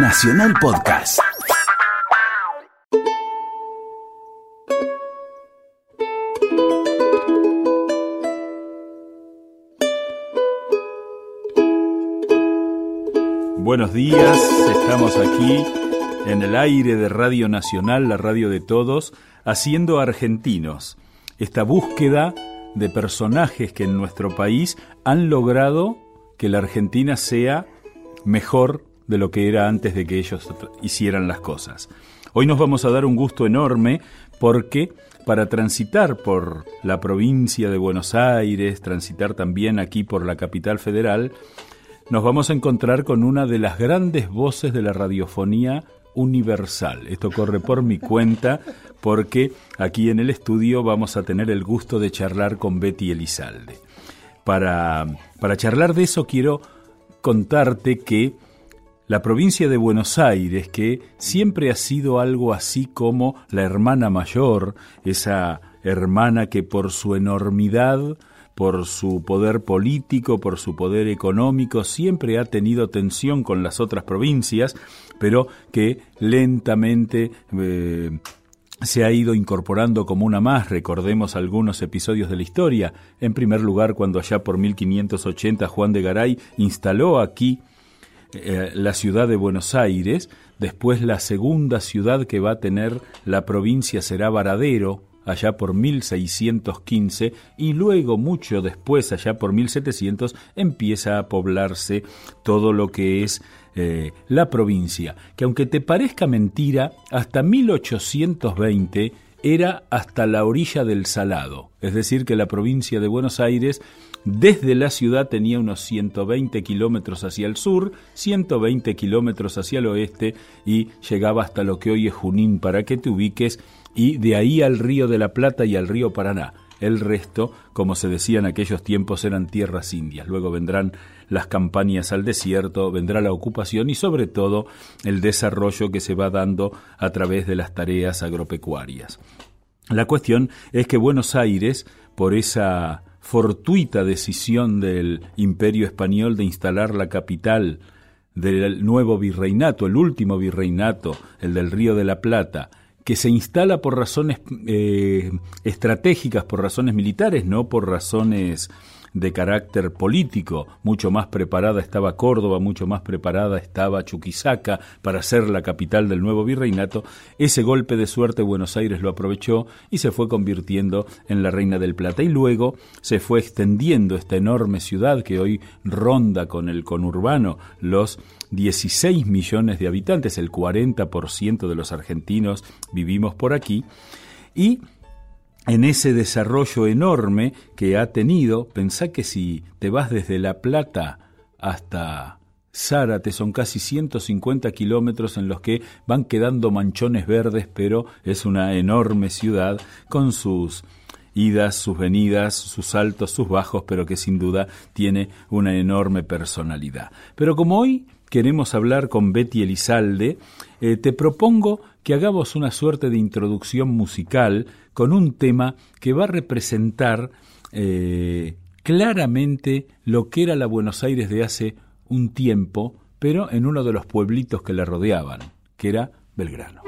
Nacional Podcast. Buenos días, estamos aquí en el aire de Radio Nacional, la radio de todos, haciendo argentinos. Esta búsqueda de personajes que en nuestro país han logrado que la Argentina sea mejor de lo que era antes de que ellos hicieran las cosas. Hoy nos vamos a dar un gusto enorme porque para transitar por la provincia de Buenos Aires, transitar también aquí por la capital federal, nos vamos a encontrar con una de las grandes voces de la radiofonía universal. Esto corre por mi cuenta porque aquí en el estudio vamos a tener el gusto de charlar con Betty Elizalde. Para, para charlar de eso quiero contarte que la provincia de Buenos Aires, que siempre ha sido algo así como la hermana mayor, esa hermana que por su enormidad, por su poder político, por su poder económico, siempre ha tenido tensión con las otras provincias, pero que lentamente eh, se ha ido incorporando como una más, recordemos algunos episodios de la historia. En primer lugar, cuando allá por 1580 Juan de Garay instaló aquí eh, la ciudad de Buenos Aires, después la segunda ciudad que va a tener la provincia será Varadero, allá por 1615 y luego mucho después, allá por 1700, empieza a poblarse todo lo que es eh, la provincia, que aunque te parezca mentira, hasta 1820 era hasta la orilla del Salado, es decir, que la provincia de Buenos Aires desde la ciudad tenía unos 120 kilómetros hacia el sur, 120 kilómetros hacia el oeste y llegaba hasta lo que hoy es Junín para que te ubiques y de ahí al río de la Plata y al río Paraná. El resto, como se decía en aquellos tiempos, eran tierras indias. Luego vendrán las campañas al desierto, vendrá la ocupación y sobre todo el desarrollo que se va dando a través de las tareas agropecuarias. La cuestión es que Buenos Aires, por esa fortuita decisión del imperio español de instalar la capital del nuevo virreinato, el último virreinato, el del Río de la Plata, que se instala por razones eh, estratégicas, por razones militares, no por razones de carácter político. Mucho más preparada estaba Córdoba, mucho más preparada estaba Chuquisaca para ser la capital del nuevo virreinato. Ese golpe de suerte Buenos Aires lo aprovechó y se fue convirtiendo en la Reina del Plata. Y luego se fue extendiendo esta enorme ciudad que hoy ronda con el conurbano los 16 millones de habitantes, el 40% de los argentinos vivimos por aquí. Y en ese desarrollo enorme que ha tenido, pensá que si te vas desde La Plata hasta Zárate son casi 150 kilómetros en los que van quedando manchones verdes, pero es una enorme ciudad con sus idas, sus venidas, sus altos, sus bajos, pero que sin duda tiene una enorme personalidad. Pero como hoy queremos hablar con Betty Elizalde, eh, te propongo que hagamos una suerte de introducción musical con un tema que va a representar eh, claramente lo que era la Buenos Aires de hace un tiempo, pero en uno de los pueblitos que la rodeaban, que era Belgrano.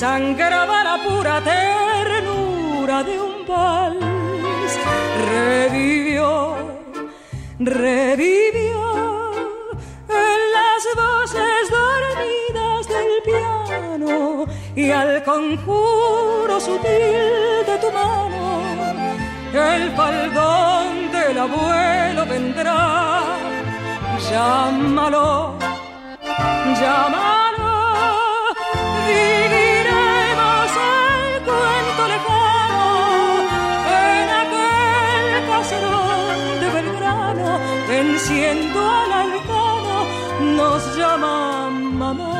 sangraba la pura ternura de un vals. Revivió, revivió en las voces dormidas del piano y al conjuro sutil de tu mano el faldón del abuelo vendrá. Llámalo, llámalo, venciendo al arcano, nos llama mamá.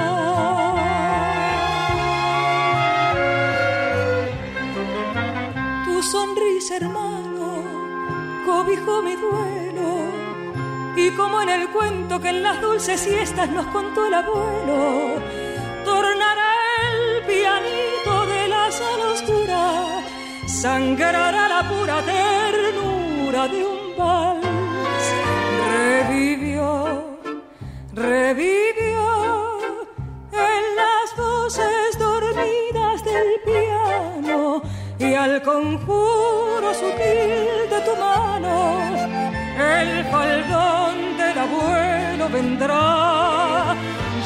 Tu sonrisa, hermano, cobijó mi duelo y como en el cuento que en las dulces siestas nos contó el abuelo, tornará el pianito de la sala oscura, sangrará la pura ternura de un vals. Revivió en las voces dormidas del piano y al conjuro sutil de tu mano el faldón del abuelo vendrá.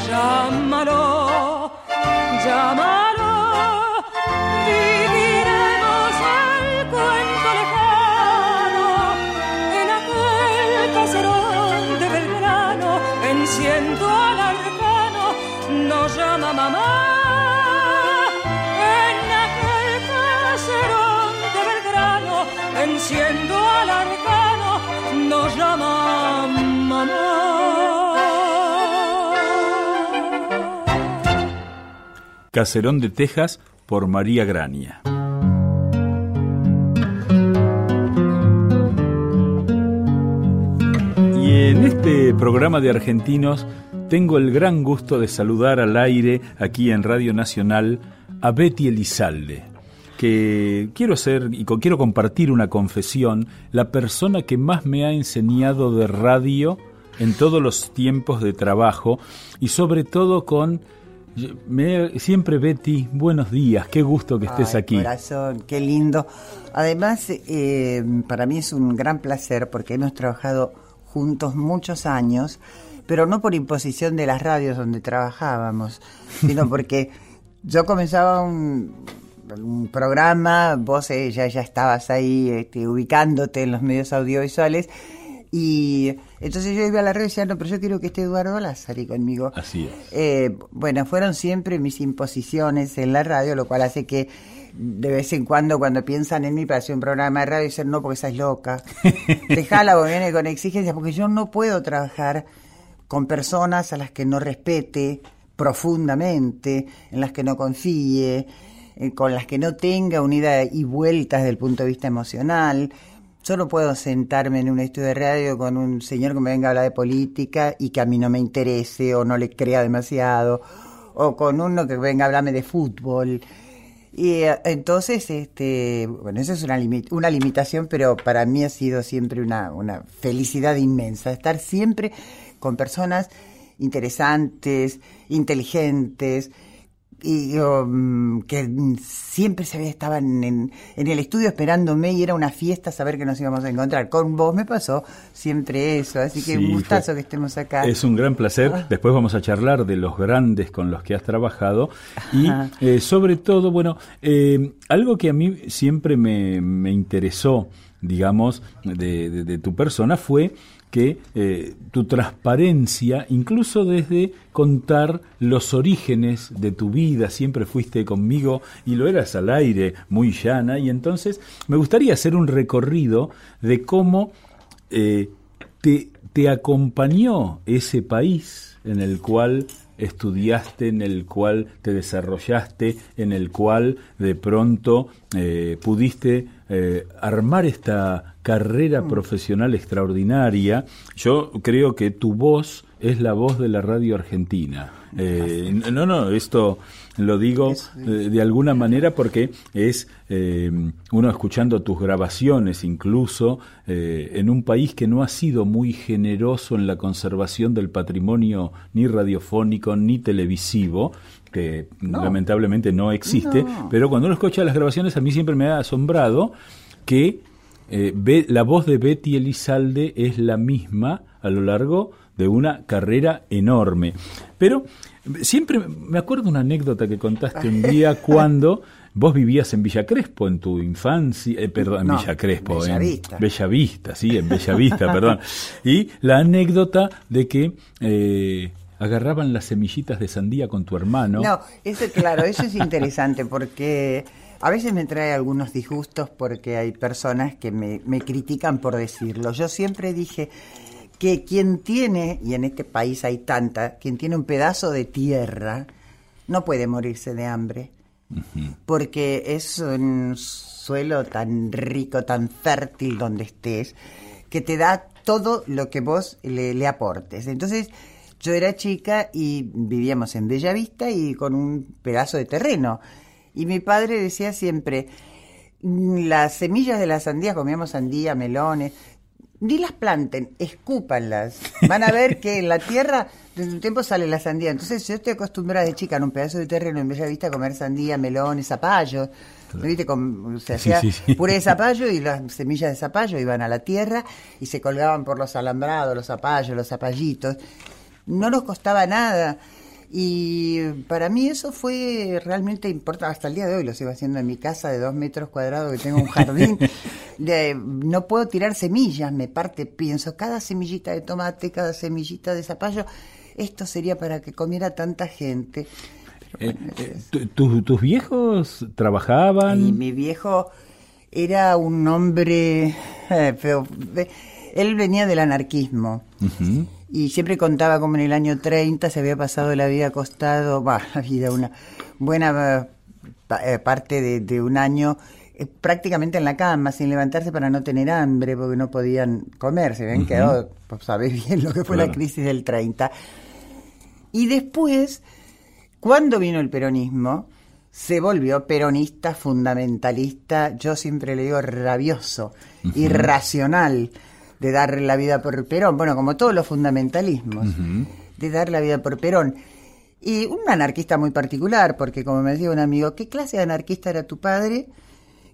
Llámalo, llámalo, venciendo al arcano, nos llama mamá. En aquel caserón de Belgrano, venciendo al arcano, nos llama mamá. Caserón de Texas por María Grania. En este programa de argentinos tengo el gran gusto de saludar al aire aquí en Radio Nacional a Betty Elizalde, que quiero hacer y quiero compartir una confesión, la persona que más me ha enseñado de radio en todos los tiempos de trabajo y sobre todo con me- siempre Betty, buenos días, qué gusto que estés Ay, aquí. Corazón, qué lindo. Además, eh, para mí es un gran placer porque hemos trabajado juntos muchos años, pero no por imposición de las radios donde trabajábamos, sino porque yo comenzaba un, un programa, vos eh, ya, ya estabas ahí este, ubicándote en los medios audiovisuales. Y entonces yo iba a la radio y decía, no, pero yo quiero que esté Eduardo Lázari conmigo. Así es. Eh, bueno, fueron siempre mis imposiciones en la radio, lo cual hace que de vez en cuando, cuando piensan en mí para hacer un programa de radio, dicen, no, porque estás loca. Dejala, porque viene con exigencias, porque yo no puedo trabajar con personas a las que no respete profundamente, en las que no confíe, eh, con las que no tenga unida y vueltas desde el punto de vista emocional. Yo no puedo sentarme en un estudio de radio con un señor que me venga a hablar de política y que a mí no me interese o no le crea demasiado, o con uno que venga a hablarme de fútbol. Y eh, entonces, este, bueno, eso es una, limi- una limitación, pero para mí ha sido siempre una, una felicidad inmensa, estar siempre con personas interesantes, inteligentes, y um, que siempre se estaban en, en el estudio esperándome y era una fiesta saber que nos íbamos a encontrar. Con vos me pasó siempre eso, así que Sí, un gustazo fue- que estemos acá. Es un gran placer. Ah. Después vamos a charlar de los grandes con los que has trabajado. Y eh, sobre todo, bueno, eh, algo que a mí siempre me, me interesó, digamos, de, de- de tu persona fue que eh, tu transparencia, incluso desde contar los orígenes de tu vida, siempre fuiste conmigo y lo eras al aire, muy llana, y entonces me gustaría hacer un recorrido de cómo eh, te, acompañó ese país en el cual estudiaste, en el cual te desarrollaste, en el cual de pronto eh, pudiste armar esta carrera profesional extraordinaria. Yo creo que tu voz es la voz de la radio argentina. Eh, no, no, esto lo digo eh, de alguna manera porque es eh, uno escuchando tus grabaciones incluso en un país que no ha sido muy generoso en la conservación del patrimonio ni radiofónico ni televisivo que lamentablemente no existe No. pero cuando uno escucha las grabaciones a mí siempre me ha asombrado que eh, Be- la voz de Betty Elizalde es la misma a lo largo de una carrera enorme. Pero siempre me acuerdo una anécdota que contaste un día cuando vos vivías en Villa Crespo en tu infancia, eh, perdón, en No, Villa Crespo, Bella en Vista. Bella Vista, sí, en Bella Vista, perdón. Y la anécdota de que eh, agarraban las semillitas de sandía con tu hermano. No, eso claro, eso es interesante porque a veces me trae algunos disgustos porque hay personas que me, me critican por decirlo. Yo siempre dije que quien tiene, y en este país hay tanta, quien tiene un pedazo de tierra no puede morirse de hambre porque es un suelo tan rico, tan fértil donde estés, que te da todo lo que vos le, le aportes. Entonces, yo era chica y vivíamos en Bellavista y con un pedazo de terreno. Y mi padre decía siempre, "Mm, las semillas de la sandía, comíamos sandía, melones, ni las planten, escúpanlas. Van a ver que en la tierra desde un tiempo sale la sandía. Entonces yo estoy acostumbrada de chica en un pedazo de terreno en Bellavista a comer sandía, melones, zapallos. ¿Viste? Con- Sí, hacía sí. puré de zapallo y las semillas de zapallo iban a la tierra y se colgaban por los alambrados, los zapallos, los zapallitos. No nos costaba nada. Y para mí eso fue realmente importante. Hasta el día de hoy lo sigo haciendo en mi casa de dos metros cuadrados que tengo un jardín. De- no puedo tirar semillas, me parte, pienso, cada semillita de tomate, cada semillita de zapallo, esto sería para que comiera tanta gente. Eh, tu- ¿Tus viejos trabajaban? Y mi viejo era un hombre, eh, él venía del anarquismo. Y siempre contaba como en el año 30 se había pasado la vida acostado, la vida, una buena eh, pa- parte de, de un año eh, prácticamente en la cama, sin levantarse para no tener hambre, porque no podían comer, se habían quedado, pues sabés bien lo que fue Claro. la crisis del 30. Y después, cuando vino el peronismo, se volvió peronista, fundamentalista, yo siempre le digo rabioso, irracional, de dar la vida por Perón, bueno, como todos los fundamentalismos, de dar la vida por Perón. Y un anarquista muy particular, porque como me decía un amigo, ¿qué clase de anarquista era tu padre?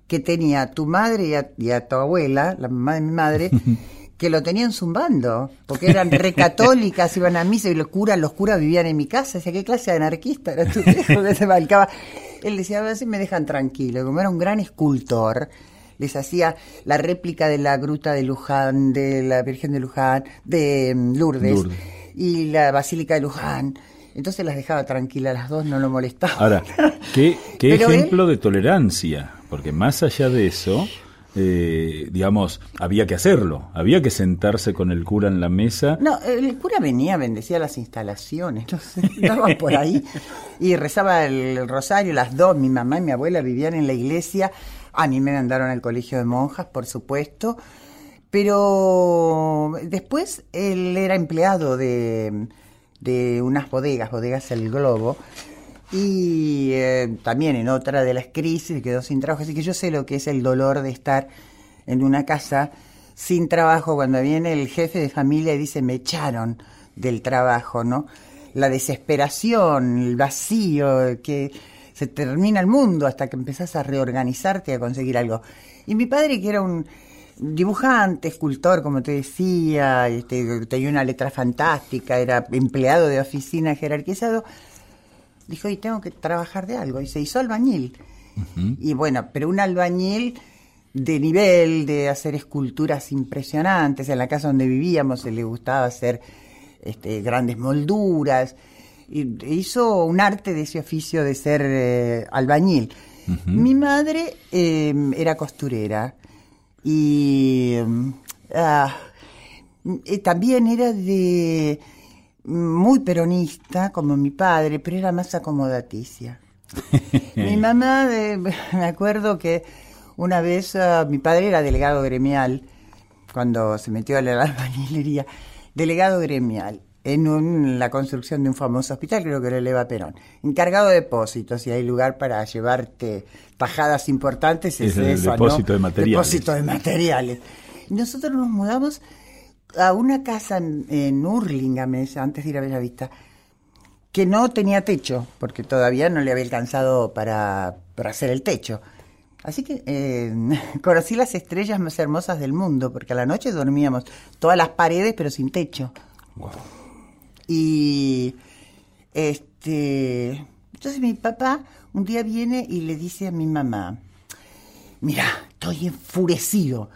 Que tenía a tu madre y a, y a tu abuela, la mamá de mi madre, que lo tenían zumbando, porque eran recatólicas, iban a misa y los curas, los curas vivían en mi casa. Decía, ¿qué clase de anarquista era tu viejo que se balcaba? Él decía, a ver si me dejan tranquilo. Como era un gran escultor, les hacía la réplica de la gruta de Luján, de la Virgen de Luján, de mm, Lourdes, Lourdes. y la Basílica de Luján. Entonces las dejaba tranquilas las dos, no lo molestaba. Ahora, ¿qué, qué Pero él- ejemplo de tolerancia? Porque más allá de eso, eh, digamos, había que hacerlo, había que sentarse con el cura en la mesa. No, el cura venía, bendecía las instalaciones, no sé, andaba por ahí y rezaba el rosario, las dos, mi mamá y mi abuela vivían en la iglesia, a mí me mandaron al colegio de monjas, por supuesto, pero después él era empleado de, de unas bodegas, bodegas El Globo, y eh, también en otra de las crisis quedó sin trabajo, así que yo sé lo que es el dolor de estar en una casa sin trabajo cuando viene el jefe de familia y dice me echaron del trabajo, ¿no? La desesperación, el vacío, que se termina el mundo hasta que empezás a reorganizarte y a conseguir algo. Y mi padre, que era un dibujante, escultor, como te decía, este, tenía una letra fantástica, era empleado de oficina jerarquizado, dijo, y tengo que trabajar de algo, y se hizo albañil. Y bueno, pero un albañil de nivel, de hacer esculturas impresionantes, en la casa donde vivíamos se le gustaba hacer este, grandes molduras, hizo un arte de ese oficio de ser eh, albañil. Mi madre eh, era costurera y eh, también era de muy peronista como mi padre, pero era más acomodaticia. mi mamá, me acuerdo que una vez ah, mi padre era delegado gremial cuando se metió a la albañilería, delegado gremial en un- la construcción de un famoso hospital, creo que era el Eva Perón, encargado de depósitos, y hay lugar para llevarte tajadas importantes, Es es, el eso, depósito ¿no? de materiales. Depósito de materiales. Nosotros nos mudamos a una casa en, en antes de ir a Bellavista, que no tenía techo, porque todavía no le había alcanzado para, para hacer el techo. Así que eh, conocí las estrellas más hermosas del mundo, porque a la noche dormíamos todas las paredes, pero sin techo. Y este Entonces mi papá un día viene y le dice a mi mamá, mira, estoy enfurecido,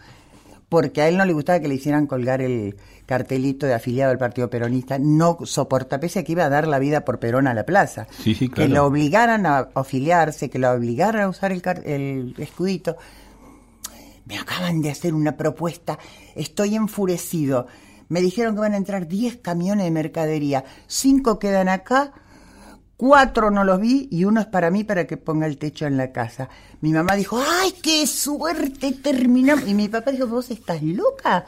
porque a él no le gustaba que le hicieran colgar el cartelito de afiliado al Partido Peronista, no soporta, pese a que iba a dar la vida por Perón a la plaza, Sí, sí, que claro. lo obligaran a afiliarse, que lo obligaran a usar el escudito. Me acaban de hacer una propuesta, estoy enfurecido. Me dijeron que van a entrar 10 camiones de mercadería, 5 quedan acá, cuatro no los vi y uno es para mí para que ponga el techo en la casa. Mi mamá dijo, ¡ay, qué suerte terminamos! Y mi papá dijo, ¿vos estás loca?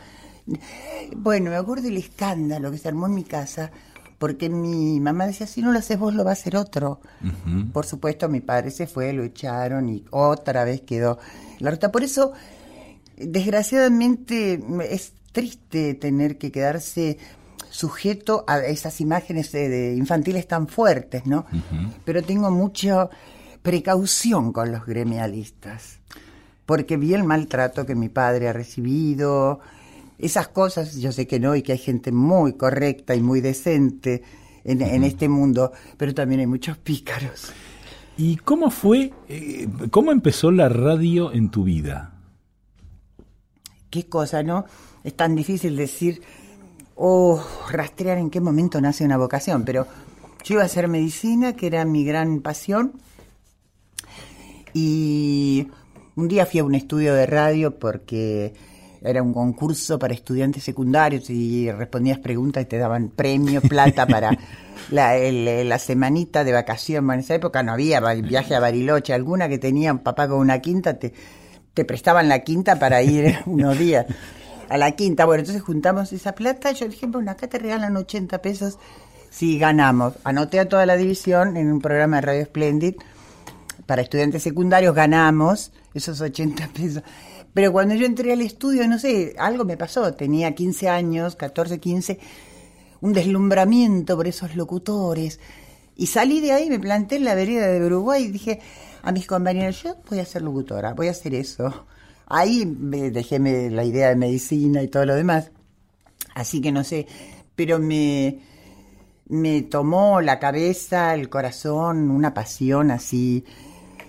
Bueno, me acuerdo del escándalo que se armó en mi casa, porque mi mamá decía, si no lo haces vos, lo va a hacer otro. Por supuesto, mi padre se fue, lo echaron y otra vez quedó la ruta. Por eso, desgraciadamente, es triste tener que quedarse sujeto a esas imágenes de, de infantiles tan fuertes, ¿no? Pero tengo mucha precaución con los gremialistas, porque vi el maltrato que mi padre ha recibido, esas cosas, yo sé que no, y que hay gente muy correcta y muy decente en, en este mundo, pero también hay muchos pícaros. ¿Y cómo fue, eh, cómo empezó la radio en tu vida? Qué cosa, ¿no? Es tan difícil decir o rastrear en qué momento nace una vocación, pero yo iba a hacer medicina, que era mi gran pasión, y un día fui a un estudio de radio porque era un concurso para estudiantes secundarios y respondías preguntas y te daban premios, plata para la, el- la semanita de vacación. Bueno, en esa época no había viaje a Bariloche, alguna que tenía un papá con una quinta, te, te prestaban la quinta para ir unos días a la quinta. Bueno, entonces juntamos esa plata. Yo dije, bueno, acá te regalan 80 pesos si ganamos. Anoté a toda la división en un programa de Radio Splendid para estudiantes secundarios, ganamos esos 80 pesos. Pero cuando yo entré al estudio, no sé, algo me pasó. Tenía 15 años, 14, 15, un deslumbramiento por esos locutores. Y salí de ahí, me planté en la vereda de Uruguay y dije a mis compañeros, yo voy a ser locutora, voy a hacer eso. Ahí me dejé me- la idea de medicina y todo lo demás. Así que no sé, pero me, me tomó la cabeza, el corazón, una pasión así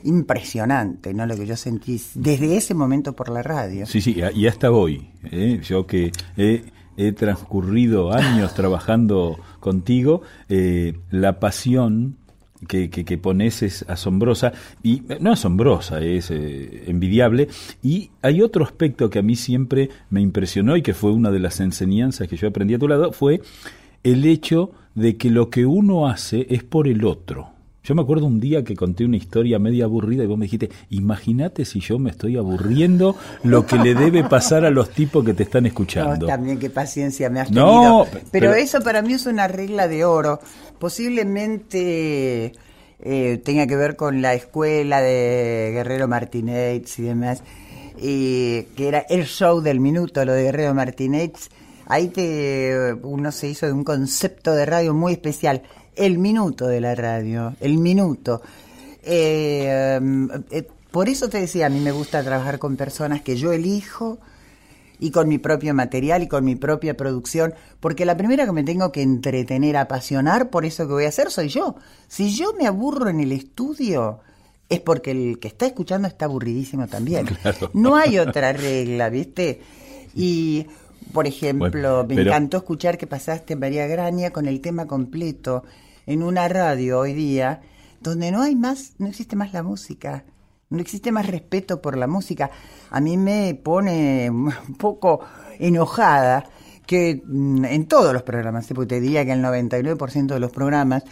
impresionante, ¿no? Lo que yo sentí desde ese momento por la radio. Sí, sí, y hasta hoy. ¿eh? Yo que he, he transcurrido años trabajando contigo, eh, la pasión que, que, que pones es asombrosa, y eh, no asombrosa, es eh, envidiable. Y hay otro aspecto que a mí siempre me impresionó y que fue una de las enseñanzas que yo aprendí a tu lado, fue el hecho de que lo que uno hace es por el otro. Yo me acuerdo un día que conté una historia media aburrida y vos me dijiste, imagínate si yo me estoy aburriendo lo que le debe pasar a los tipos que te están escuchando. No, también qué paciencia me has No, tenido. pe- pero, pero- eso para mí es una regla de oro. Posiblemente eh, tenga que ver con la escuela de Guerrero Martínez y demás, y que era el show del minuto, lo de Guerrero Martínez. Ahí te, uno se hizo de un concepto de radio muy especial, el minuto de la radio, el minuto. Eh, eh, por eso te decía, a mí me gusta trabajar con personas que yo elijo y con mi propio material y con mi propia producción, porque la primera que me tengo que entretener, apasionar por eso que voy a hacer soy yo. Si yo me aburro en el estudio, es porque el que está escuchando está aburridísimo también. Claro. No hay otra regla, ¿viste? Y, por ejemplo, Bueno, me encantó escuchar que pasaste María Graña con el tema completo en una radio hoy día, donde no hay más, no existe más la música. No existe más respeto por la música. A mí me pone un poco enojada que mm, en todos los programas, te diría que el 99% de los programas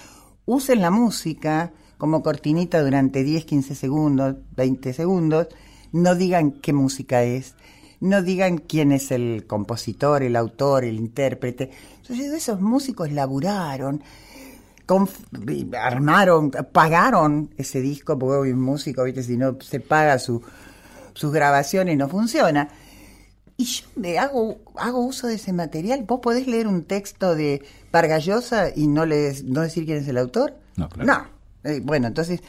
usen la música como cortinita durante 10, 15 segundos, 20 segundos, no digan qué música es, no digan quién es el compositor, el autor, el intérprete. Entonces, esos músicos laburaron, armaron, pagaron ese disco, porque hoy un músico, ¿viste? si no se paga su, sus grabaciones no funciona. Y yo me hago, hago uso de ese material. ¿Vos podés leer un texto de Vargallosa y no, le, no decir quién es el autor? No, claro. Eh, bueno, entonces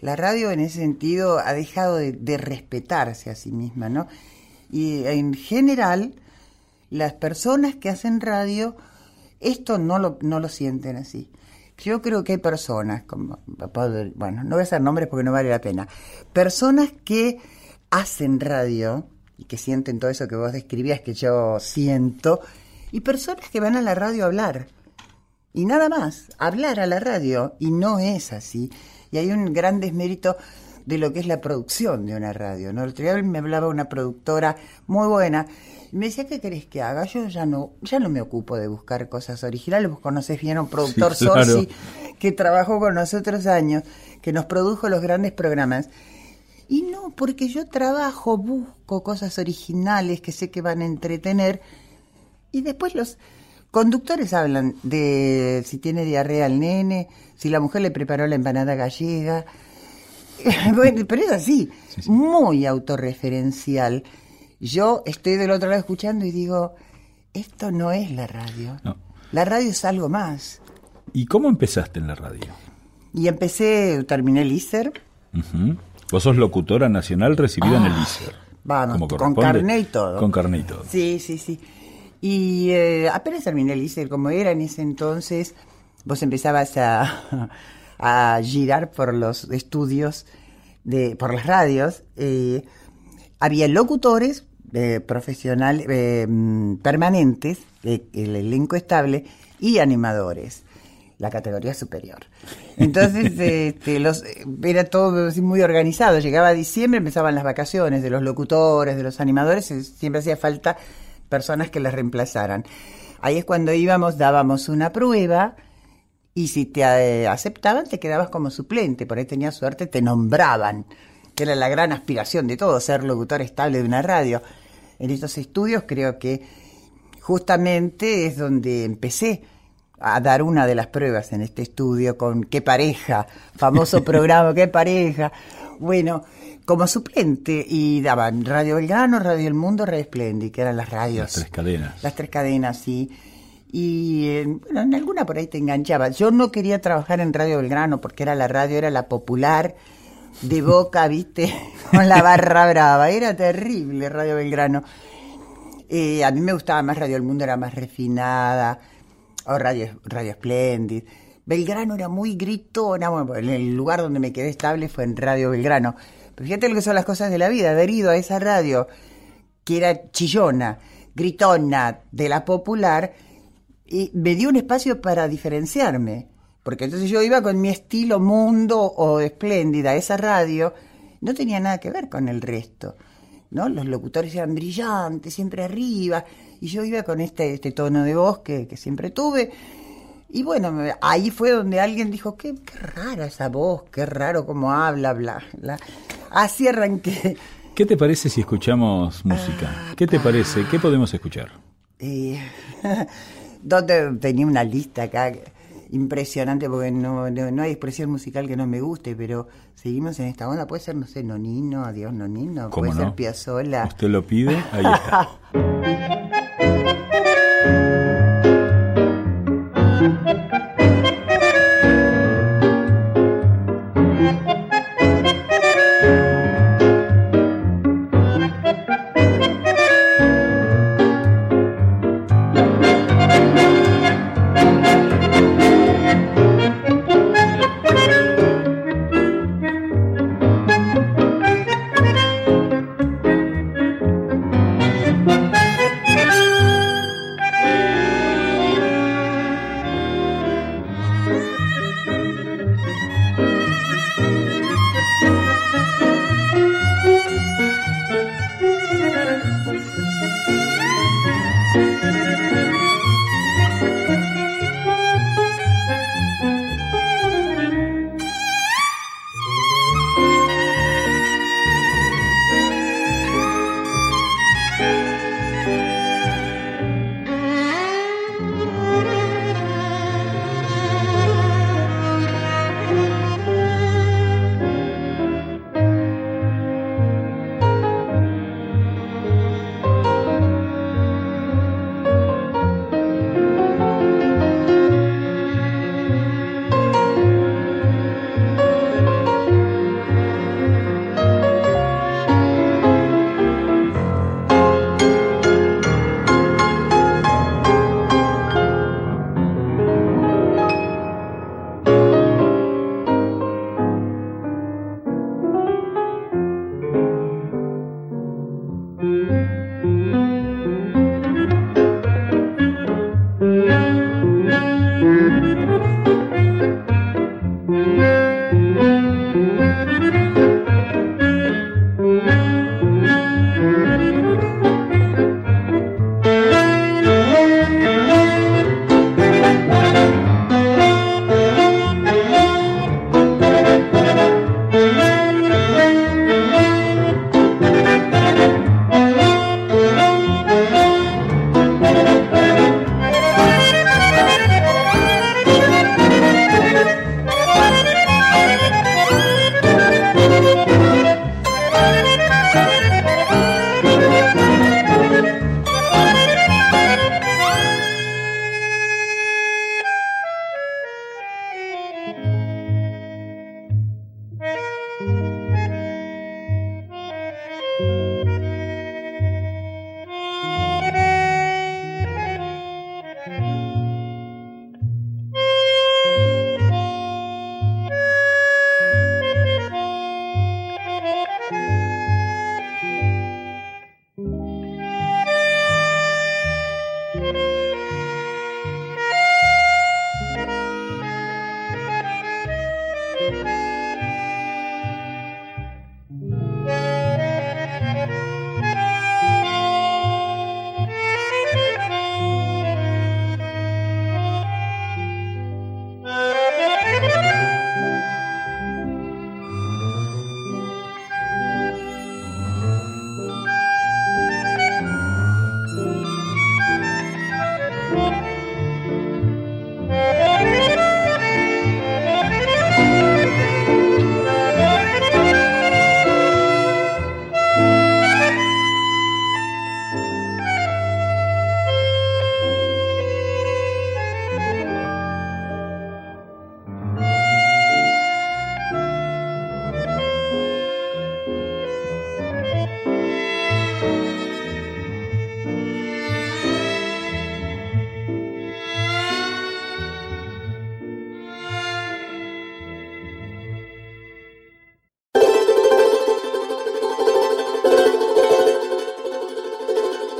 la radio en ese sentido ha dejado de, de respetarse a sí misma, ¿no? Y en general, las personas que hacen radio, esto no lo, no lo sienten así. Yo creo que hay personas, como, bueno, no voy a hacer nombres porque no vale la pena, personas que hacen radio y que sienten todo eso que vos describías que yo siento, y personas que van a la radio a hablar. Y nada más, hablar a la radio, y no es así. Y hay un gran desmérito de lo que es la producción de una radio. ¿no? El otro día me hablaba una productora muy buena me decía, ¿qué querés que haga? Yo ya no, ya no me ocupo de buscar cosas originales. Vos conocés bien a un productor sí, que trabajó con nosotros años, que nos produjo los grandes programas. Y no, porque yo trabajo, busco cosas originales que sé que van a entretener y después los conductores hablan de si tiene diarrea el nene, si la mujer le preparó la empanada gallega. bueno, pero es así, muy autorreferencial. Yo estoy del otro lado escuchando y digo, esto no es la radio. La radio es algo más. ¿Y cómo empezaste en la radio? Y empecé, terminé el ISER. Vos sos locutora nacional recibida en el ah, ISER. Vamos, con carné y todo. Con carné y todo. Sí, sí, sí. Y eh, apenas terminé el ISER, como era en ese entonces, vos empezabas a, a girar por los estudios, de, por las radios. Eh, había locutores eh, profesionales mm, permanentes, el elenco estable, y animadores la categoría superior. Entonces, este, los, era todo muy organizado. Llegaba diciembre, empezaban las vacaciones de los locutores, de los animadores, siempre hacía falta personas que les reemplazaran. Ahí es cuando íbamos, dábamos una prueba y si te eh, aceptaban te quedabas como suplente, por ahí tenías suerte, te nombraban, que era la gran aspiración de todo, ser locutor estable de una radio. En estos estudios creo que justamente es donde empecé a dar una de las pruebas en este estudio con qué pareja, famoso programa, qué pareja. Bueno, como suplente y daban Radio Belgrano, Radio El Mundo, Radio Splendid, que eran las radios. Las tres cadenas. Las tres cadenas, sí. Y eh, bueno, en alguna por ahí te enganchaba. Yo no quería trabajar en Radio Belgrano porque era la radio, era la popular de boca, viste, con la barra brava. Era terrible Radio Belgrano. Eh, a mí me gustaba más Radio El Mundo, era más refinada o Radio, Radio Splendid. Belgrano era muy gritona, bueno, el lugar donde me quedé estable fue en Radio Belgrano. Pero fíjate lo que son las cosas de la vida, haber ido a esa radio que era chillona, gritona, de la popular, y me dio un espacio para diferenciarme. Porque entonces yo iba con mi estilo mundo o espléndida, esa radio, no tenía nada que ver con el resto. ¿no? Los locutores eran brillantes, siempre arriba, y yo iba con este, este tono de voz que, siempre tuve. Y bueno, ahí fue donde alguien dijo, qué, rara esa voz, qué raro cómo habla, bla, bla. Así arranqué. ¿Qué te parece si escuchamos música? Ah, ¿Qué te parece? ¿Qué podemos escuchar? Eh, donde tenía una lista acá impresionante porque no, no, hay expresión musical que no me guste, pero seguimos en esta onda. Puede ser, no sé, Nonino, adiós Nonino, puede ser Piazzolla. Usted lo pide, ahí está.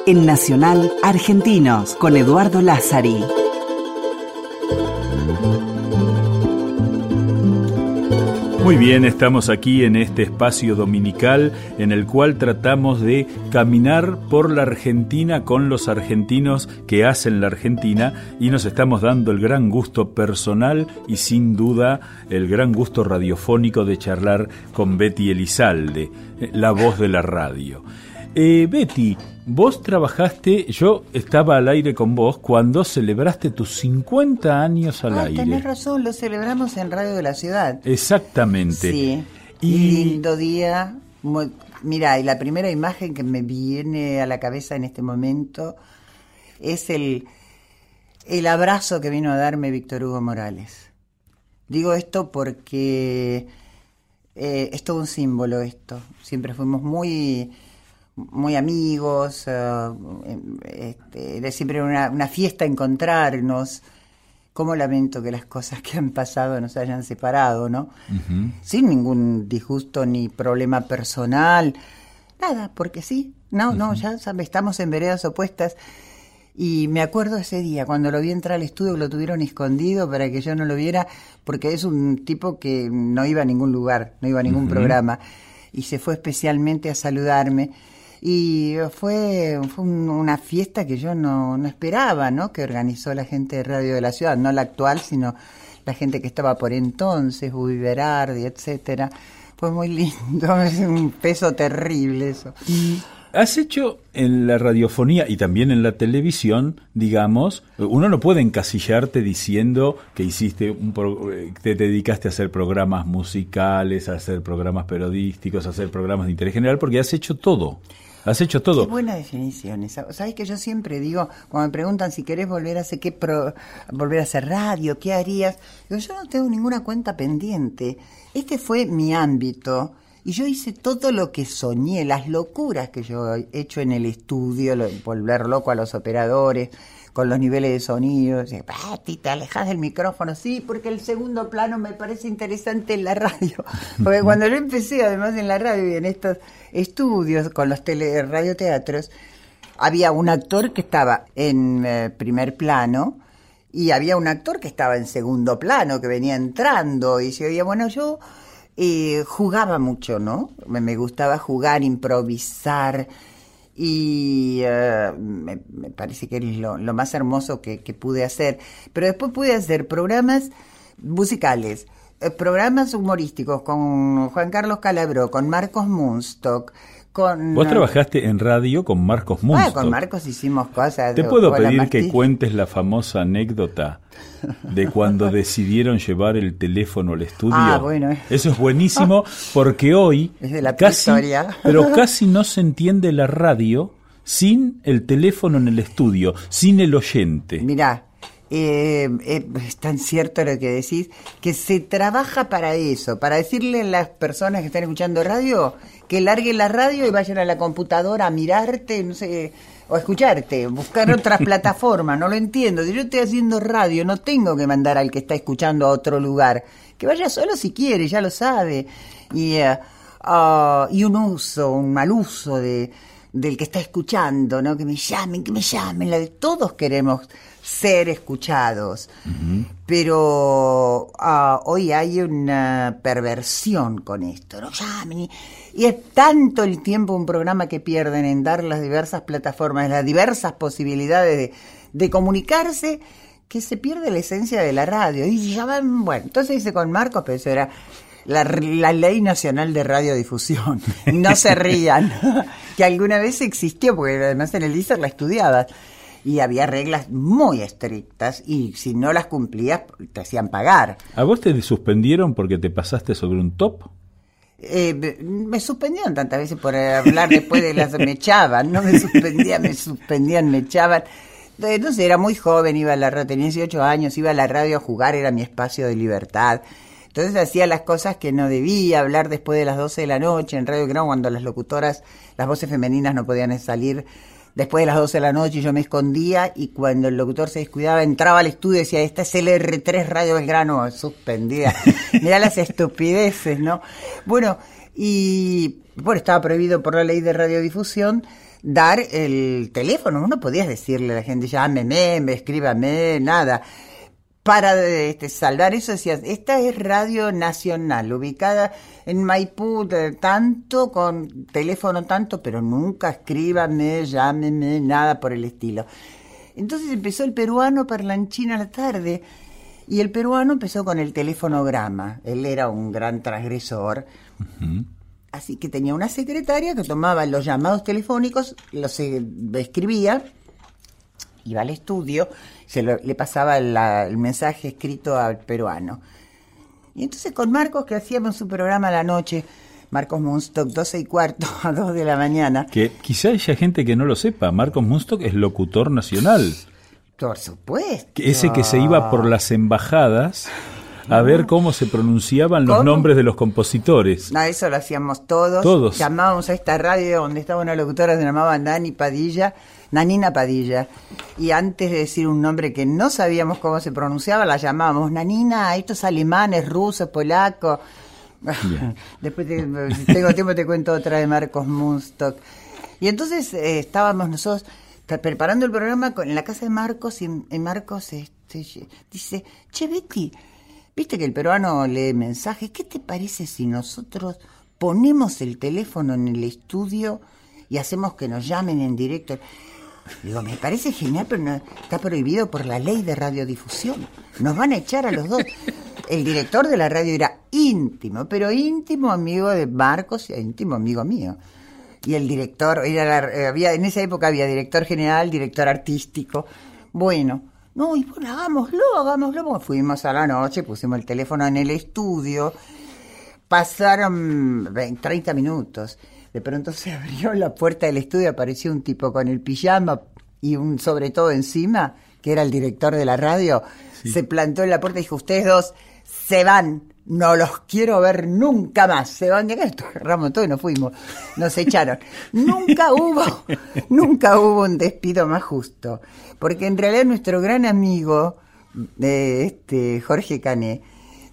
en Nacional Argentinos con Eduardo Lázari. Muy bien, estamos aquí en este espacio dominical en el cual tratamos de caminar por la Argentina con los argentinos que hacen la Argentina y nos estamos dando el gran gusto personal y sin duda el gran gusto radiofónico de charlar con Betty Elizalde, la voz de la radio. Eh, Betty, vos trabajaste, yo estaba al aire con vos cuando celebraste tus 50 años al ah, aire. Tenés razón, lo celebramos en Radio de la Ciudad. Exactamente. Sí. Y lindo día. mira, y la primera imagen que me viene a la cabeza en este momento es el, el abrazo que vino a darme Víctor Hugo Morales. Digo esto porque eh, es todo un símbolo esto. Siempre fuimos muy muy amigos, uh, este, era siempre una, una, fiesta encontrarnos. Cómo lamento que las cosas que han pasado nos hayan separado, ¿no? Sin ningún disgusto ni problema personal, nada, porque sí, no, no, ya estamos en veredas opuestas. Y me acuerdo ese día, cuando lo vi entrar al estudio, lo tuvieron escondido para que yo no lo viera, porque es un tipo que no iba a ningún lugar, no iba a ningún programa, y se fue especialmente a saludarme y fue, fue una fiesta que yo no, no esperaba, ¿no? Que organizó la gente de Radio de la Ciudad, no la actual, sino la gente que estaba por entonces, Ubi Berardi, etcétera. Fue muy lindo, es un peso terrible eso. Has hecho en la radiofonía y también en la televisión, digamos, uno no puede encasillarte diciendo que hiciste un te dedicaste a hacer programas musicales, a hacer programas periodísticos, a hacer programas de interés general, porque has hecho todo. Has hecho todo. Qué buena definición esa. Sabes que yo siempre digo, cuando me preguntan si querés volver a hacer qué volver a hacer radio, ¿qué harías? yo no tengo ninguna cuenta pendiente. Este fue mi ámbito. Y yo hice todo lo que soñé, las locuras que yo he hecho en el estudio, volver loco a los operadores, con los niveles de sonido. Pati, te alejas del micrófono. Sí, porque el segundo plano me parece interesante en la radio. Porque cuando yo empecé, además en la radio y en estos estudios con los tele, radioteatros, había un actor que estaba en eh, primer plano y había un actor que estaba en segundo plano, que venía entrando y se oía, bueno, yo eh, jugaba mucho, ¿no? me gustaba jugar, improvisar y eh, me, parece que es lo, más hermoso que, pude hacer. Pero después pude hacer programas musicales, eh, programas humorísticos con Juan Carlos Calabro, con Marcos Munstock, con... Vos trabajaste en radio con Marcos Munstock. Ah, con Marcos hicimos cosas. Te puedo pedir que cuentes la famosa anécdota de cuando decidieron llevar el teléfono al estudio. Ah, bueno. Eso es buenísimo porque hoy es de la casi, pero casi no se entiende la radio sin el teléfono en el estudio, sin el oyente. Mirá, eh, eh, es tan cierto lo que decís, que se trabaja para eso, para decirle a las personas que están escuchando radio que larguen la radio y vayan a la computadora a mirarte, no sé, o escucharte, buscar otras plataformas, no lo entiendo. Si yo estoy haciendo radio, no tengo que mandar al que está escuchando a otro lugar. Que vaya solo si quiere, ya lo sabe. Y, ah, y un uso, un mal uso de, del que está escuchando, ¿no? Que me llamen, que me llamen. La de todos queremos ser escuchados. Pero ah, hoy hay una perversión con esto. No llamen. Y es tanto el tiempo un programa que pierden en dar las diversas plataformas, las diversas posibilidades de, comunicarse, que se pierde la esencia de la radio. Y ya van, bueno, entonces dice con Marcos, pero eso era la, Ley Nacional de Radiodifusión. No se rían, que alguna vez existió, porque además en el ISER la estudiabas. Y había reglas muy estrictas y si no las cumplías te hacían pagar. ¿A vos te suspendieron porque te pasaste sobre un top? Eh, me suspendían tantas veces por hablar después de las me echaban, no me suspendían, me suspendían, me echaban. Entonces era muy joven, iba a la radio, tenía 18 años, iba a la radio a jugar, era mi espacio de libertad. Entonces hacía las cosas que no debía, hablar después de las 12 de la noche en Radio Grau cuando las locutoras, las voces femeninas no podían salir después de las 12 de la noche yo me escondía y cuando el locutor se descuidaba entraba al estudio y decía, esta es el R3 Radio Belgrano, suspendida. Mirá las estupideces, ¿no? Bueno, y bueno, estaba prohibido por la ley de radiodifusión dar el teléfono. No podías decirle a la gente, llámeme, escríbame, nada. Para este, salvar eso decías, esta es Radio Nacional, ubicada en Maipú, tanto, con teléfono tanto, pero nunca escríbame, llámeme, nada por el estilo. Entonces empezó el peruano parlanchín a la tarde y el peruano empezó con el telefonograma. Él era un gran transgresor. Así que tenía una secretaria que tomaba los llamados telefónicos, los eh, escribía, iba al estudio, se le pasaba el mensaje escrito al peruano. Y entonces con Marcos, que hacíamos su programa a la noche, Marcos Munstock, 12 y cuarto a 2 de la mañana. Que quizá haya gente que no lo sepa, Marcos Munstock es locutor nacional. Por supuesto. Ese que se iba por las embajadas a ver cómo se pronunciaban los nombres de los compositores. No, eso lo hacíamos todos. Todos. Llamábamos a esta radio donde estaba una locutora se llamaba Nani Padilla, Nanina Padilla. Y antes de decir un nombre que no sabíamos cómo se pronunciaba, la llamábamos Nanina, estos alemanes, rusos, polacos. Después, si tengo tiempo, te cuento otra de Marcos Munstock. Y entonces eh, estábamos nosotros preparando el programa en la casa de Marcos y, Marcos este, dice, che Betty, Viste que el peruano lee mensajes. ¿Qué te parece si nosotros ponemos el teléfono en el estudio y hacemos que nos llamen en directo? Digo, me parece genial, pero está prohibido por la ley de radiodifusión. Nos van a echar a los dos. El director de la radio era íntimo, pero íntimo amigo de Marcos y íntimo amigo mío. Y el director, era había, en esa época había director general, director artístico. Bueno, no, y bueno, hagámoslo, hagámoslo. fuimos a la noche, pusimos el teléfono en el estudio. Pasaron 30 minutos. De pronto se abrió la puerta del estudio, apareció un tipo con el pijama y un sobre todo encima, que era el director de la radio. Se plantó en la puerta y dijo, ustedes dos se van no los quiero ver nunca más. Se van de acá, agarramos todo y nos fuimos. Nos echaron. nunca hubo, nunca hubo un despido más justo. Porque en realidad nuestro gran amigo, de este, Jorge Cané,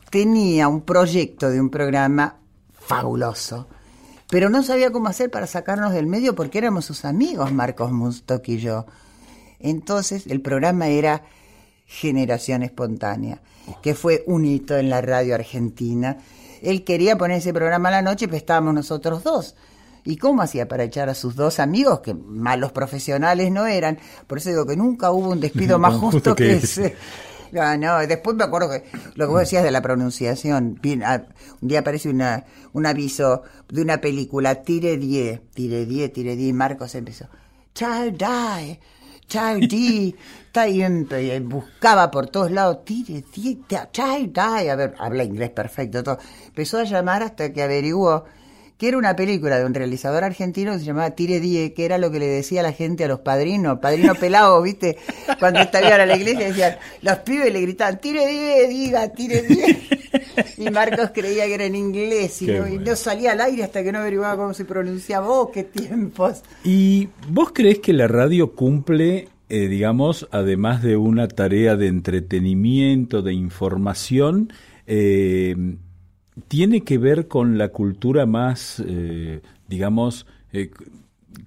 tenía un proyecto de un programa fabuloso. Pero no sabía cómo hacer para sacarnos del medio porque éramos sus amigos, Marcos Munstock y yo. Entonces el programa era Generación Espontánea que fue un hito en la radio argentina. Él quería poner ese programa a la noche, pero estábamos nosotros dos. ¿Y cómo hacía para echar a sus dos amigos, que malos profesionales no eran? Por eso digo que nunca hubo un despido más justo, que, ese. No, después me acuerdo que lo que vos decías de la pronunciación. Ah, un día aparece una, un aviso de una película, Tire Die, Tire Die, Tire Die, Marcos empezó. Child die, child die, y buscaba por todos lados, tire, tire, a ver, habla inglés perfecto, todo. Empezó a llamar hasta que averiguó que era una película de un realizador argentino que se llamaba Tire Die, que era lo que le decía la gente a los padrinos, padrino pelado, ¿viste? Cuando estaban a la iglesia decían, los pibes le gritaban, Tire Die, diga, Tire Die. Y Marcos creía que era en inglés y, no, salía al aire hasta que no averiguaba cómo se pronunciaba. ¡Oh, qué tiempos! ¿Y vos crees que la radio cumple eh, digamos, además de una tarea de entretenimiento, de información, eh, tiene que ver con la cultura más, eh, digamos,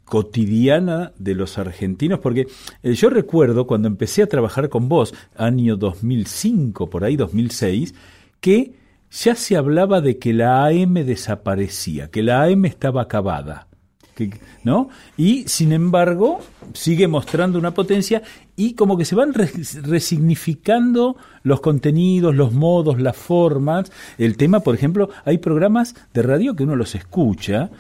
cotidiana de los argentinos, porque yo recuerdo cuando empecé a trabajar con vos, año 2005, por ahí 2006, que ya se hablaba de que la AM desaparecía, que la AM estaba acabada. ¿No? Y sin embargo, sigue mostrando una potencia y como que se van resignificando los contenidos, los modos, las formas. El tema, por ejemplo, hay programas de radio que uno los escucha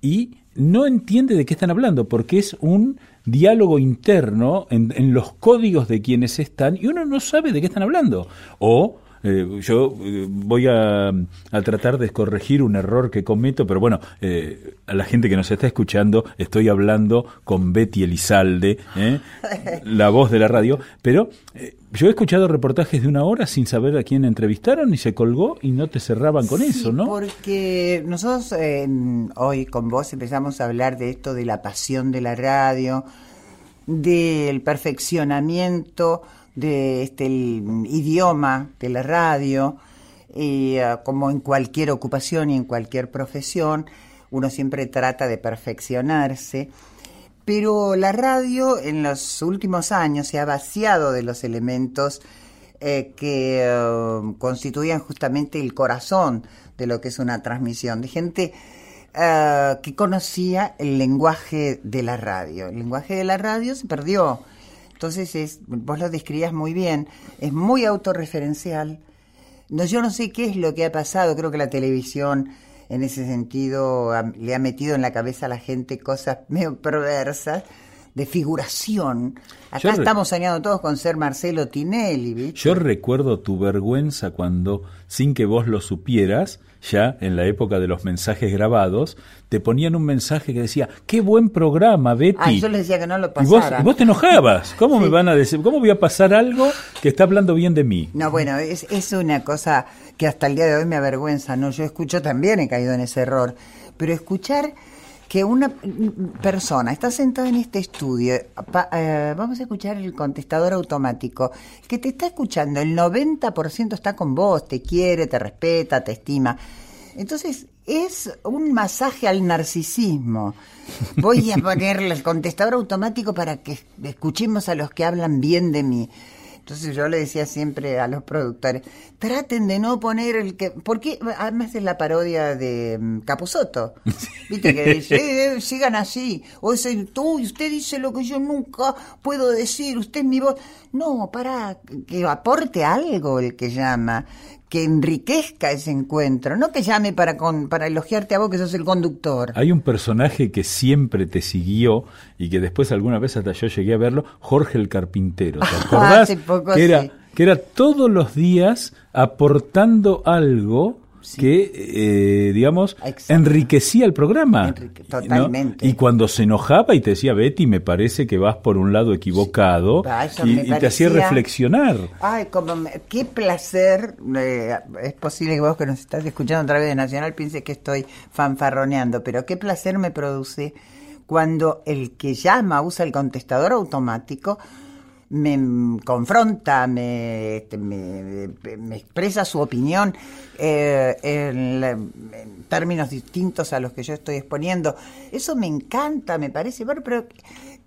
y no entiende de qué están hablando, porque es un diálogo interno en, en los códigos de quienes están y uno no sabe de qué están hablando. O eh, yo eh, voy a, tratar de corregir un error que cometo, pero bueno, eh, a la gente que nos está escuchando, estoy hablando con Betty Elizalde, la voz de la radio, pero yo he escuchado reportajes de una hora sin saber a quién entrevistaron y se colgó y no te cerraban con eso, ¿no? Porque nosotros hoy con vos empezamos a hablar de esto de la pasión de la radio, del perfeccionamiento de este idioma de la radio, y ah, como en cualquier ocupación y en cualquier profesión, uno siempre trata de perfeccionarse, Pero la radio en los últimos años se ha vaciado de los elementos eh, que eh, constituían justamente el corazón de lo que es una transmisión, de gente eh, que conocía el lenguaje de la radio. El lenguaje de la radio se perdió. Entonces, es, vos lo describías muy bien, es muy autorreferencial. No, yo no sé qué es lo que ha pasado, creo que la televisión en ese sentido le ha metido en la cabeza a la gente cosas medio perversas de figuración. Acá estamos soñando todos con ser Marcelo Tinelli. Yo recuerdo tu vergüenza cuando, sin que vos lo supieras, ya en la época de los mensajes grabados, te ponían un mensaje que decía, qué buen programa, Betty. Ah, yo les decía que no lo pasara. Y vos, te enojabas. ¿Cómo me van a decir, cómo voy a pasar algo que está hablando bien de mí? No, bueno, es, es una cosa que hasta el día de hoy me avergüenza, ¿no? Yo escucho también, he caído en ese error, pero escuchar que una persona está sentada en este estudio, eh, vamos a escuchar el contestador automático, que te está escuchando, el 90% está con vos, te quiere, te respeta, te estima. Entonces, es un masaje al narcisismo. Voy a ponerle el contestador automático para que escuchemos a los que hablan bien de mí. Entonces yo le decía siempre a los productores, traten de no poner el que... Porque además es la parodia de mm, Capusoto. Viste que dice, eh, sigan así. O ese, tú, usted dice lo que yo nunca puedo decir, usted es mi voz. No, para que aporte algo el que llama que enriquezca ese encuentro, no que llame para, con, para elogiarte a vos que sos el conductor. Hay un personaje que siempre te siguió y que después alguna vez hasta yo llegué a verlo, Jorge el Carpintero. ¿Te acordás? Hace poco, que, era, que era todos los días aportando algo que, eh, digamos, enriquecía el programa. totalmente. Y cuando se enojaba y te decía, Betty, me parece que vas por un lado equivocado, y, te hacía reflexionar. Ay, como qué placer. Eh, es posible que vos que nos estás escuchando a través de Nacional pienses que estoy fanfarroneando, pero qué placer me produce cuando el que llama usa el contestador automático me confronta, me, este, me, expresa su opinión eh, en, términos distintos a los que yo estoy exponiendo. Eso me encanta, me parece, bueno, pero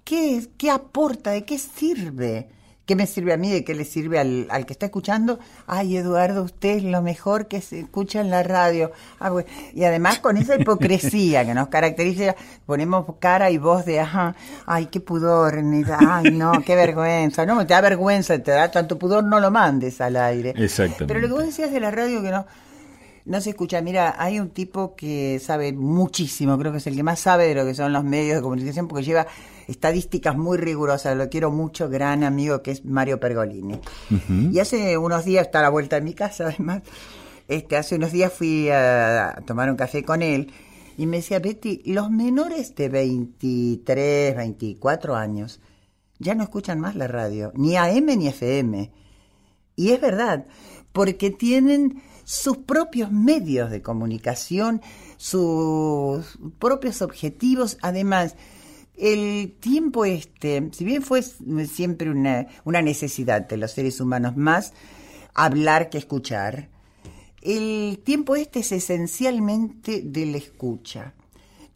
¿qué, ¿qué aporta? ¿De qué sirve? ¿Qué me sirve a mí? ¿De qué le sirve al, al, que está escuchando? Ay, Eduardo, usted es lo mejor que se escucha en la radio. Ah, Y además con esa hipocresía que nos caracteriza, ponemos cara y voz de, ajá, ay, qué pudor, ay, no, qué vergüenza. No, te da vergüenza, te da tanto pudor, no lo mandes al aire. Exactamente. Pero lo que vos decías de la radio que no no se escucha. Mira, hay un tipo que sabe muchísimo, creo que es el que más sabe de lo que son los medios de comunicación, porque lleva estadísticas muy rigurosas. Lo quiero mucho, gran amigo que es Mario Pergolini. Y hace unos días, está a la vuelta de mi casa, además, este, hace unos días fui a, tomar un café con él y me decía, Betty, los menores de 23, 24 años ya no escuchan más la radio, ni AM ni FM. Y es verdad, porque tienen sus propios medios de comunicación, sus propios objetivos. Además, el tiempo este, si bien fue siempre una, una necesidad de los seres humanos más hablar que escuchar, el tiempo este es esencialmente de la escucha.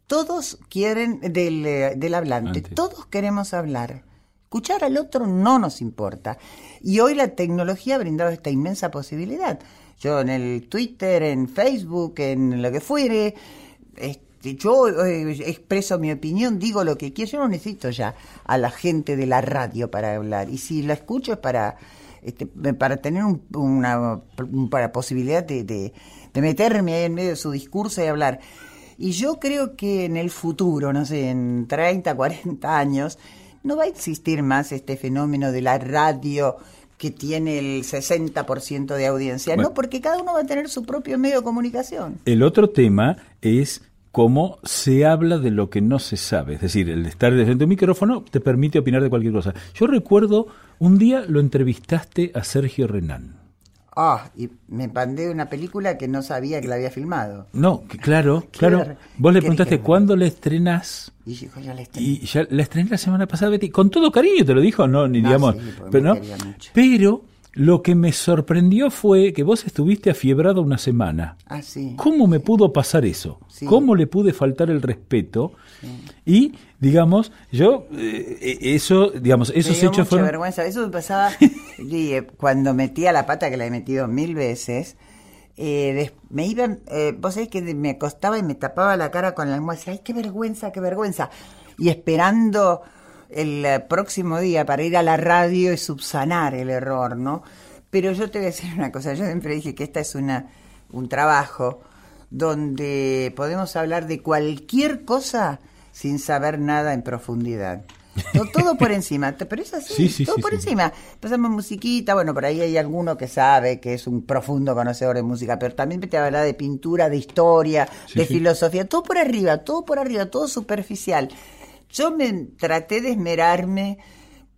Todos quieren, del, del hablante, todos queremos hablar. Escuchar al otro no nos importa. Y hoy la tecnología ha brindado esta inmensa posibilidad. Yo en el Twitter, en Facebook, en lo que fuere, este, yo eh, expreso mi opinión, digo lo que quiero. Yo no necesito ya a la gente de la radio para hablar. Y si la escucho es para, este, para tener una para posibilidad de, de, de meterme en medio de su discurso y hablar. Y yo creo que en el futuro, no sé, en 30, 40 años, no va a existir más este fenómeno de la radio que tiene el 60% de audiencia. no, porque cada uno va a tener su propio medio de comunicación. El otro tema es cómo se habla de lo que no se sabe. Es decir, el estar desde un micrófono te permite opinar de cualquier cosa. Yo recuerdo, un día lo entrevistaste a Sergio Renán. Ah, y me mandé una película que no sabía que la había filmado. No, claro, claro. Vos le preguntaste cuándo le estrenás. Y dijo, ya la estrené. Y ya la estrené la semana pasada, Betty. Con todo cariño te lo dijo, no, ni digamos. pero, no, pero lo que me sorprendió fue que vos estuviste afiebrado una semana. Ah, sí. ¿Cómo me pudo pasar eso? Sí. ¿Cómo le pude faltar el respeto? Y, digamos, yo, eh, eso, digamos, esos me dio hechos mucha fueron... vergüenza. Eso me pasaba eh, cuando metía la pata, que la he metido mil veces. eh, me iban, eh, vos sabés que me acostaba y me tapaba la cara con la almohada. Ay, qué vergüenza, qué vergüenza. Y esperando el eh, próximo día para ir a la radio y subsanar el error, ¿no? Pero yo te voy a decir una cosa. Yo siempre dije que esta es una, un trabajo donde podemos hablar de cualquier cosa sin saber nada en profundidad. Todo, todo por encima, pero es así, Sí, sí, todo sí, por encima. Pasamos musiquita, bueno, por ahí hay alguno que sabe que es un profundo conocedor de música, pero también te habla de pintura, de historia, de filosofía, todo por arriba, todo por arriba, todo superficial. Yo me traté de esmerarme,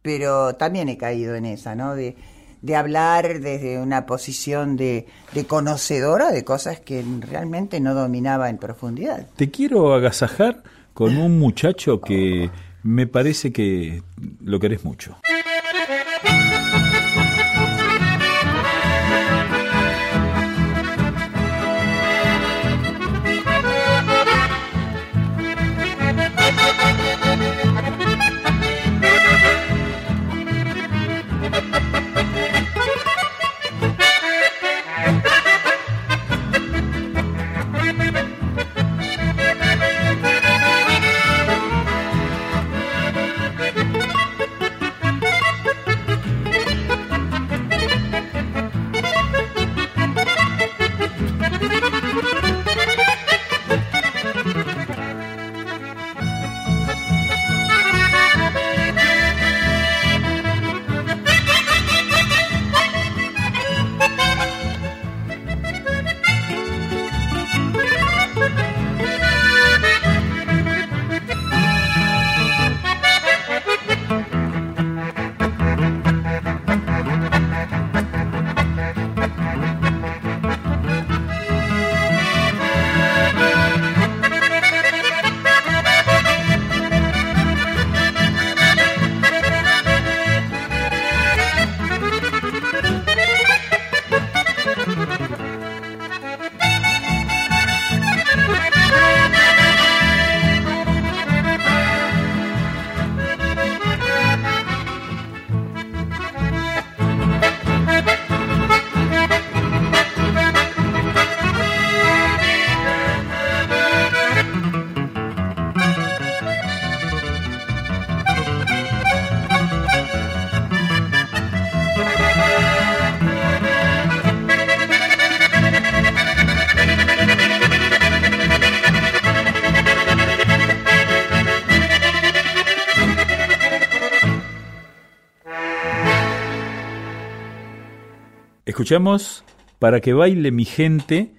pero también he caído en esa, ¿no? De, de hablar desde una posición de, de conocedora de cosas que realmente no dominaba en profundidad. Te quiero agasajar con un muchacho que me parece que lo querés mucho. Escuchamos Para que baile mi gente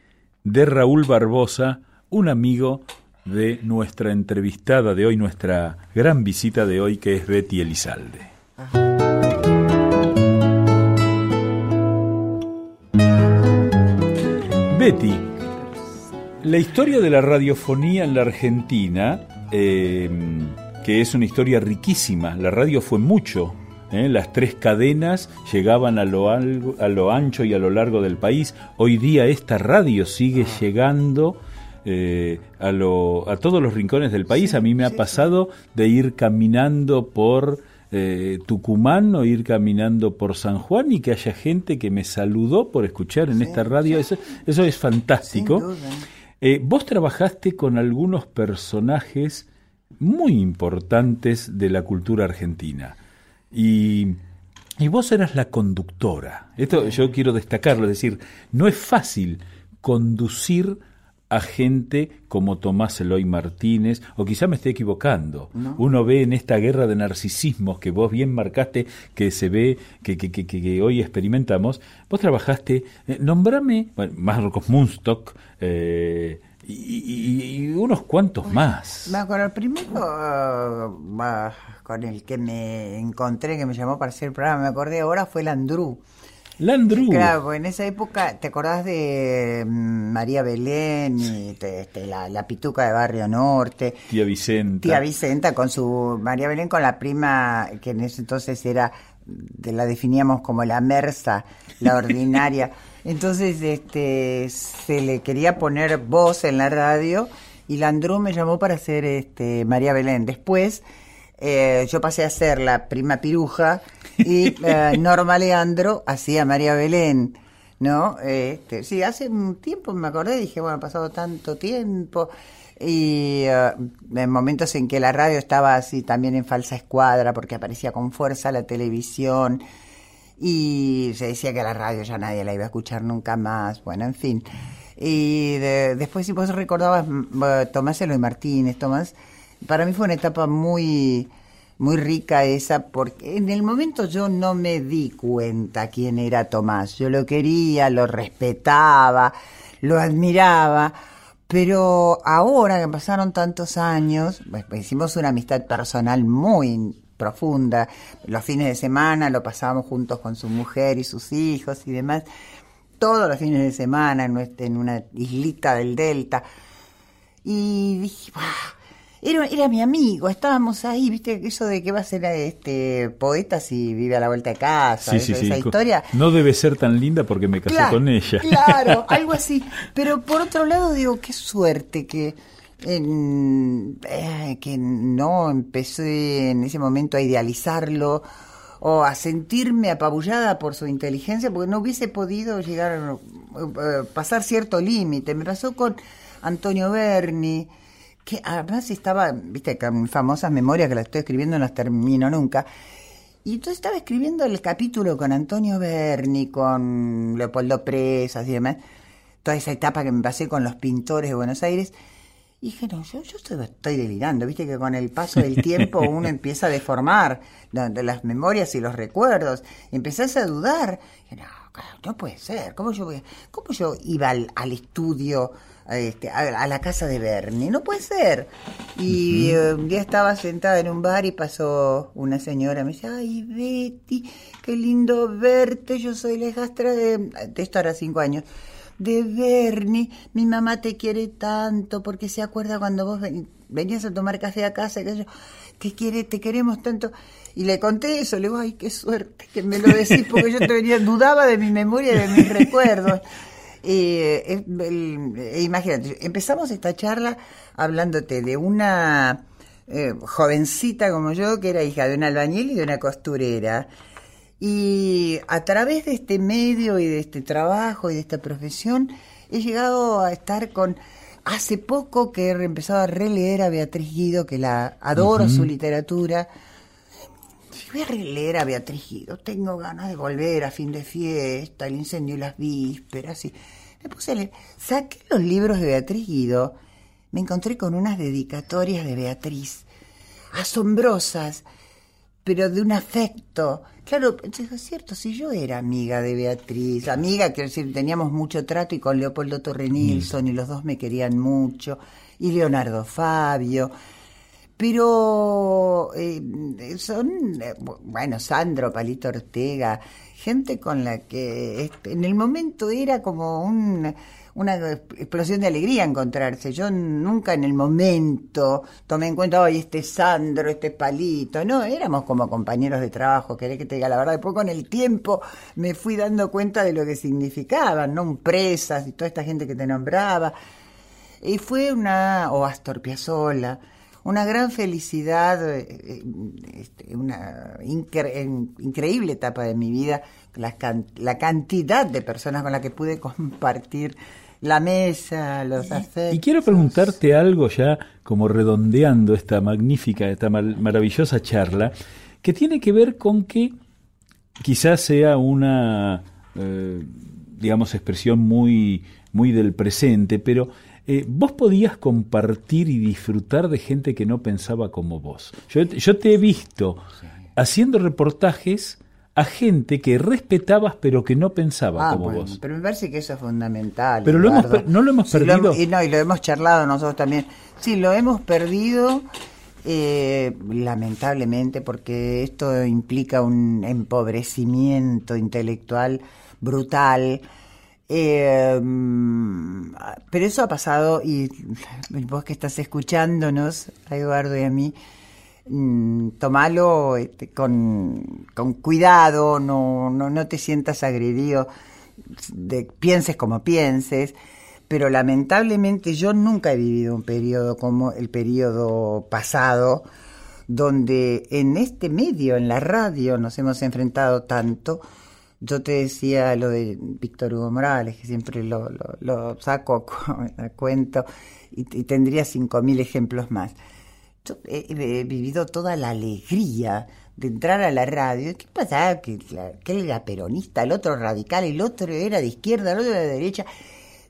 de Raúl Barbosa, un amigo de nuestra entrevistada de hoy, nuestra gran visita de hoy, que es Betty Elizalde. Betty, la historia de la radiofonía en la Argentina, eh, que es una historia riquísima, la radio fue mucho, ¿eh? las tres cadenas llegaban a lo, algo- a lo ancho y a lo largo del país, hoy día esta radio sigue llegando eh, a, lo- a todos los rincones del país, a mí me ha pasado de ir caminando por eh, Tucumán o ir caminando por San Juan y que haya gente que me saludó por escuchar en esta radio, eso, eso es fantástico. Vos trabajaste con algunos personajes muy importantes de la cultura argentina y, y vos eras la conductora. Esto yo quiero destacarlo, es decir, no es fácil conducir a gente como Tomás Eloy Martínez, o quizá me esté equivocando. Uno ve en esta guerra de narcisismos que vos bien marcaste, que se ve, que, que, que, que hoy experimentamos, vos trabajaste, eh, nombrame, bueno, Marcos Munstock, eh, y, y- unos cuantos más. Me acuerdo, el primero uh, con el que me encontré, que me llamó para hacer el programa, me acordé ahora, fue el Andrew. Landru. Claro, porque en esa época, ¿te acordás de mm, María Belén y te- este, la, la pituca de Barrio Norte? Tía Vicenta. Tía Vicenta con su María Belén con la prima que en ese entonces era la definíamos como la mersa, la ordinaria. Entonces, este, se le quería poner voz en la radio y Landru me llamó para hacer este María Belén. Después eh, yo pasé a ser la prima piruja y eh, Norma Leandro hacía María Belén. ¿No? Este, sí, hace un tiempo me acordé, dije, bueno, ha pasado tanto tiempo y eh, en momentos en que la radio estaba así también en falsa escuadra porque aparecía con fuerza la televisión y se decía que la radio ya nadie la iba a escuchar nunca más, bueno, en fin. Y después si vos recordabas Tomás Eloy Martínez, Tomás, para mí fue una etapa muy muy rica esa, porque en el momento yo no me di cuenta quién era Tomás. Yo lo quería, lo respetaba, lo admiraba, pero ahora que pasaron tantos años, pues, pues, hicimos una amistad personal muy profunda. Los fines de semana lo pasábamos juntos con su mujer y sus hijos y demás. Todos los fines de semana en, una islita del Delta. Y dije, era, era mi amigo, estábamos ahí, viste, eso de que va a ser este poeta si vive a la vuelta de casa, esa historia. No debe ser tan linda porque me casé con ella. Claro, algo así. Pero por otro lado digo, qué suerte que eh, que no empecé en ese momento a idealizarlo o a sentirme apabullada por su inteligencia porque no hubiese podido llegar a eh, pasar cierto límite. Me pasó con Antonio Berni, que además estaba, viste, con famosas memorias que las estoy escribiendo, no las termino nunca. Y entonces estaba escribiendo el capítulo con Antonio Berni, con Leopoldo Presas y demás, toda esa etapa que me pasé con los pintores de Buenos Aires. Y dije, no, yo, yo estoy, delirando, viste que con el paso del tiempo uno empieza a deformar las memorias y los recuerdos. Empezás a dudar. Dije, no, no puede ser, ¿cómo yo, voy, cómo yo iba al, al estudio? este, a, la casa de Bernie. No puede ser. Y eh, un día estaba sentada en un bar y pasó una señora. Me dice, ay, Betty, qué lindo verte. Yo soy la hijastra de... De esto ahora cinco años. De Bernie. Mi mamá te quiere tanto porque se acuerda cuando vos venías a tomar café a casa. Que yo, te quiere, te queremos tanto. Y le conté eso, le digo, ay, qué suerte que me lo decís, porque yo te venía, dudaba de mi memoria y de mis recuerdos. Eh, eh, imagínate, empezamos esta charla hablándote de una eh, jovencita como yo, que era hija de un albañil y de una costurera. Y a través de este medio y de este trabajo y de esta profesión, he llegado a estar con... Hace poco que he empezado a releer a Beatriz Guido, que la adoro su literatura. Voy a releer a Beatriz Guido, tengo ganas de volver a fin de fiesta, el incendio y las vísperas. Y me puse a leer. Saqué los libros de Beatriz Guido, me encontré con unas dedicatorias de Beatriz, asombrosas, pero de un afecto. Claro, es cierto, si yo era amiga de Beatriz, amiga, quiero decir, teníamos mucho trato y con Leopoldo Torre Nilsson y los dos me querían mucho, y Leonardo Fabio, pero eh, son, eh, bueno, Sandro Palito Ortega, gente con la que este, en el momento era como un, una explosión de alegría encontrarse. Yo nunca en el momento tomé en cuenta, oye, este Sandro, este Palito, no, éramos como compañeros de trabajo, querés que te diga la verdad. Después con el tiempo me fui dando cuenta de lo que significaban, ¿no? Presas y toda esta gente que te nombraba. Y fue una, o Astor Piazzolla, una gran felicidad, eh, eh, este, una increíble etapa de mi vida, la, la, cantidad de personas con las que pude compartir la mesa, los afectos. Y quiero preguntarte algo ya como redondeando esta magnífica, esta maravillosa charla, que tiene que ver con que quizás sea una, eh, digamos, expresión muy, muy del presente, pero eh, vos podías compartir y disfrutar de gente que no pensaba como vos. Yo, te he visto haciendo reportajes a gente que respetabas pero que no pensaba ah, como vos. Pero me parece que eso es fundamental. Pero lo hemos, no lo hemos perdido. y no, y lo hemos charlado nosotros también. Sí, lo hemos perdido eh, lamentablemente porque esto implica un empobrecimiento intelectual brutal eh, pero eso ha pasado y vos que estás escuchándonos, a Eduardo y a mí, mm, tomalo este, con, con cuidado, no, no, no te sientas agredido, pienses como pienses, pero lamentablemente yo nunca he vivido un periodo como el periodo pasado, donde en este medio, en la radio, nos hemos enfrentado tanto. Yo te decía lo de Víctor Hugo Morales, que siempre lo, lo, saco a, cuento, y, tendría cinco mil ejemplos más. Yo he, vivido toda la alegría de entrar a la radio. ¿Qué pasaba? Que, que él era peronista, el otro radical, el otro era de izquierda, el otro era de derecha.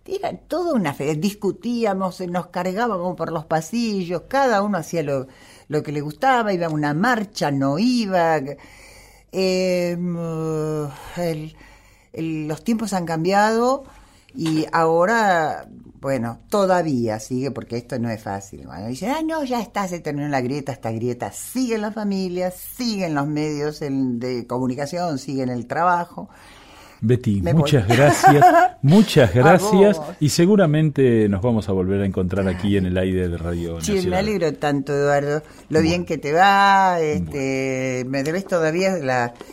Era toda una fe. Discutíamos, nos cargábamos por los pasillos, cada uno hacía lo, lo que le gustaba, iba a una marcha, no iba. Em, los tiempos han cambiado y ahora, bueno, todavía sigue, porque esto no es fácil. Dicen, ah, no, ya está, se terminó la grieta, esta grieta sigue en las familias, sigue en los medios de comunicación, sigue en el trabajo. Betty, muchas gracias, muchas gracias y seguramente nos vamos a volver a encontrar aquí en el aire de Radio Nacional. Sí, me alegro tanto, Eduardo, lo bien que te va, este, me debes todavía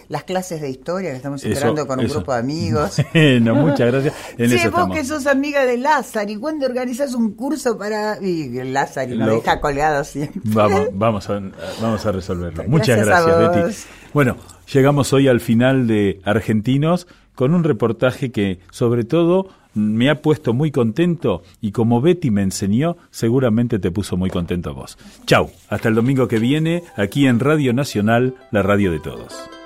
las clases de historia que estamos esperando con un grupo de amigos. Bueno, muchas gracias. sí, vos que sos amiga de Lázaro y cuando organizas un curso para... Y Lázaro nos deja colgado siempre. Vamos, vamos, a, vamos a resolverlo. muchas gracias, Betty. Bueno, llegamos hoy al final de Argentinos con un reportaje que, sobre todo, me ha puesto muy contento y como Betty me enseñó, seguramente te puso muy contento a vos. Chau, hasta el domingo que viene, aquí en Radio Nacional, la radio de todos.